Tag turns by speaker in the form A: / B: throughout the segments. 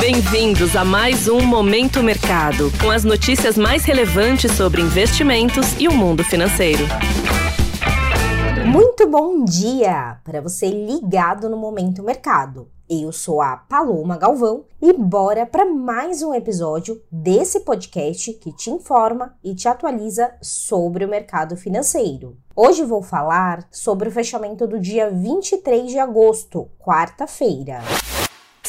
A: Bem-vindos a mais um Momento Mercado, com as notícias mais relevantes sobre investimentos e o mundo financeiro.
B: Muito bom dia para você ligado no Momento Mercado. Eu sou a Paloma Galvão e bora para mais um episódio desse podcast que te informa e te atualiza sobre o mercado financeiro. Hoje vou falar sobre o fechamento do dia 23 de agosto, quarta-feira.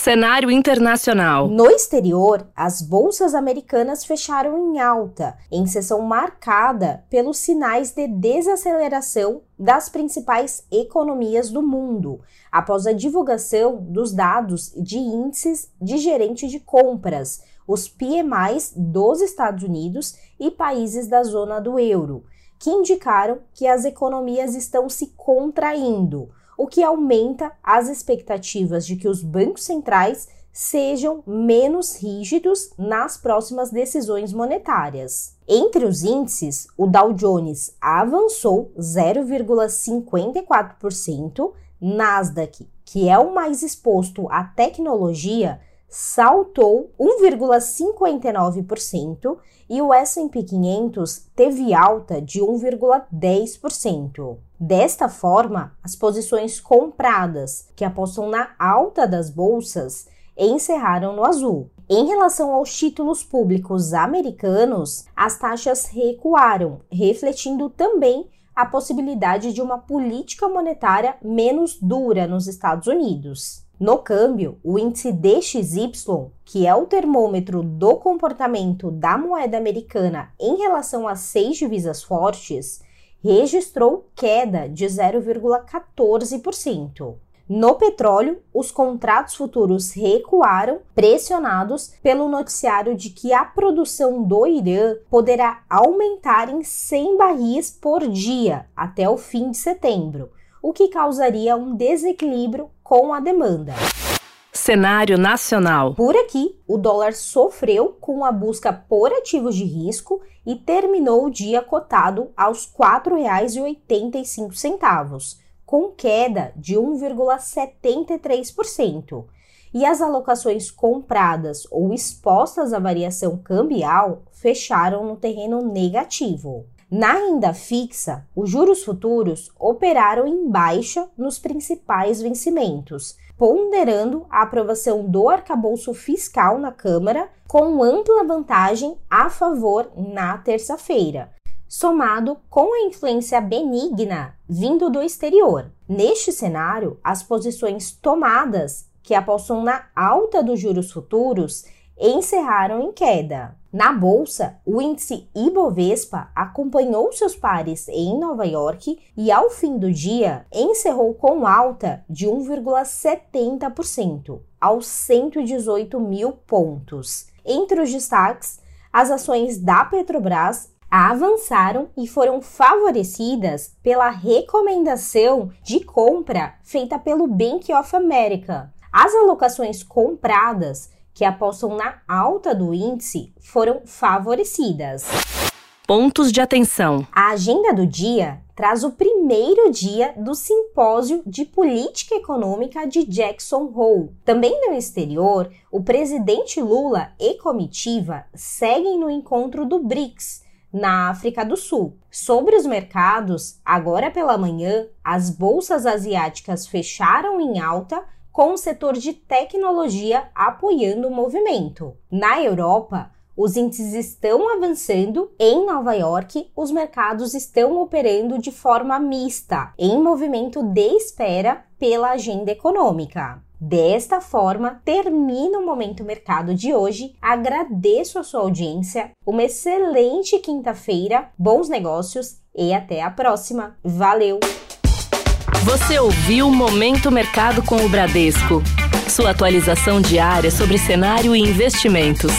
A: Cenário internacional.
B: No exterior, as bolsas americanas fecharam em alta, em sessão marcada pelos sinais de desaceleração das principais economias do mundo, após a divulgação dos dados de índices de gerente de compras, os PMIs dos Estados Unidos e países da zona do euro, que indicaram que as economias estão se contraindo o que aumenta as expectativas de que os bancos centrais sejam menos rígidos nas próximas decisões monetárias. Entre os índices, o Dow Jones avançou 0,54%, Nasdaq, que é o mais exposto à tecnologia, saltou 1,59% e o S&P 500 teve alta de 1,10%. Desta forma, as posições compradas, que apostam na alta das bolsas, encerraram no azul. Em relação aos títulos públicos americanos, as taxas recuaram, refletindo também a possibilidade de uma política monetária menos dura nos Estados Unidos. No câmbio, o índice DXY, que é o termômetro do comportamento da moeda americana em relação às seis divisas fortes, registrou queda de 0,14%. No petróleo, os contratos futuros recuaram, pressionados pelo noticiário de que a produção do Irã poderá aumentar em 100 barris por dia até o fim de setembro, o que causaria um desequilíbrio com a demanda.
A: Cenário nacional.
B: Por aqui, o dólar sofreu com a busca por ativos de risco e terminou o dia cotado aos R$ 4,85, com queda de 1,73%. E as alocações compradas ou expostas à variação cambial fecharam no terreno negativo. Na renda fixa, os juros futuros operaram em baixa nos principais vencimentos, ponderando a aprovação do arcabouço fiscal na Câmara com ampla vantagem a favor na terça-feira, somado com a influência benigna vindo do exterior. Neste cenário, as posições tomadas que apostam na alta dos juros futuros encerraram em queda. Na bolsa, o índice Ibovespa acompanhou seus pares em Nova York e, ao fim do dia, encerrou com alta de 1,70% aos 118 mil pontos. Entre os destaques, as ações da Petrobras avançaram e foram favorecidas pela recomendação de compra feita pelo Bank of America. As alocações compradas que apostam na alta do índice foram favorecidas.
A: Pontos de atenção.
B: A agenda do dia traz o primeiro dia do simpósio de política econômica de Jackson Hole. Também no exterior, o presidente Lula e comitiva seguem no encontro do BRICS, na África do Sul. Sobre os mercados, agora pela manhã, as bolsas asiáticas fecharam em alta com o setor de tecnologia apoiando o movimento. Na Europa, os índices estão avançando. Em Nova York, os mercados estão operando de forma mista, em movimento de espera pela agenda econômica. Desta forma, termina o Momento Mercado de hoje. Agradeço a sua audiência, uma excelente quinta-feira, bons negócios e até a próxima. Valeu!
A: Você ouviu Momento Mercado com o Bradesco. Sua atualização diária sobre cenário e investimentos.